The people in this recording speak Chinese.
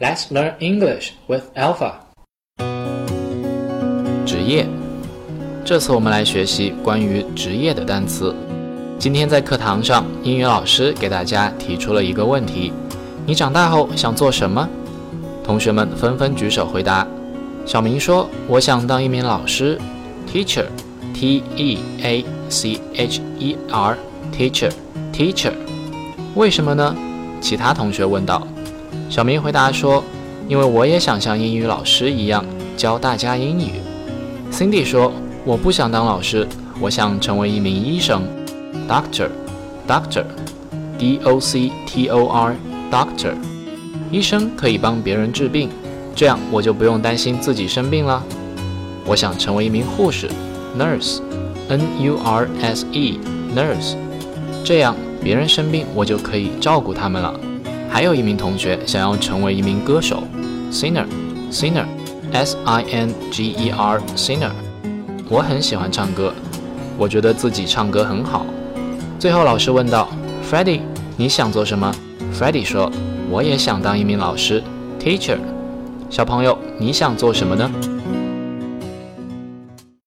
Let's learn English with Alpha。职业，这次我们来学习关于职业的单词。今天在课堂上，英语老师给大家提出了一个问题：你长大后想做什么？同学们纷纷举手回答。小明说：“我想当一名老师，teacher，t e a c h e r，teacher，teacher。为什么呢？”其他同学问道。小明回答说：“因为我也想像英语老师一样教大家英语。” Cindy 说：“我不想当老师，我想成为一名医生，doctor，doctor，d o c t o r，doctor。医生可以帮别人治病。”这样我就不用担心自己生病了。我想成为一名护士，nurse，n u r s e，nurse。这样别人生病我就可以照顾他们了。还有一名同学想要成为一名歌手，singer，singer，s i n g e r，singer。我很喜欢唱歌，我觉得自己唱歌很好。最后老师问道：“Freddie，你想做什么？”Freddie 说：“我也想当一名老师，teacher。”小朋友，你想做什么呢？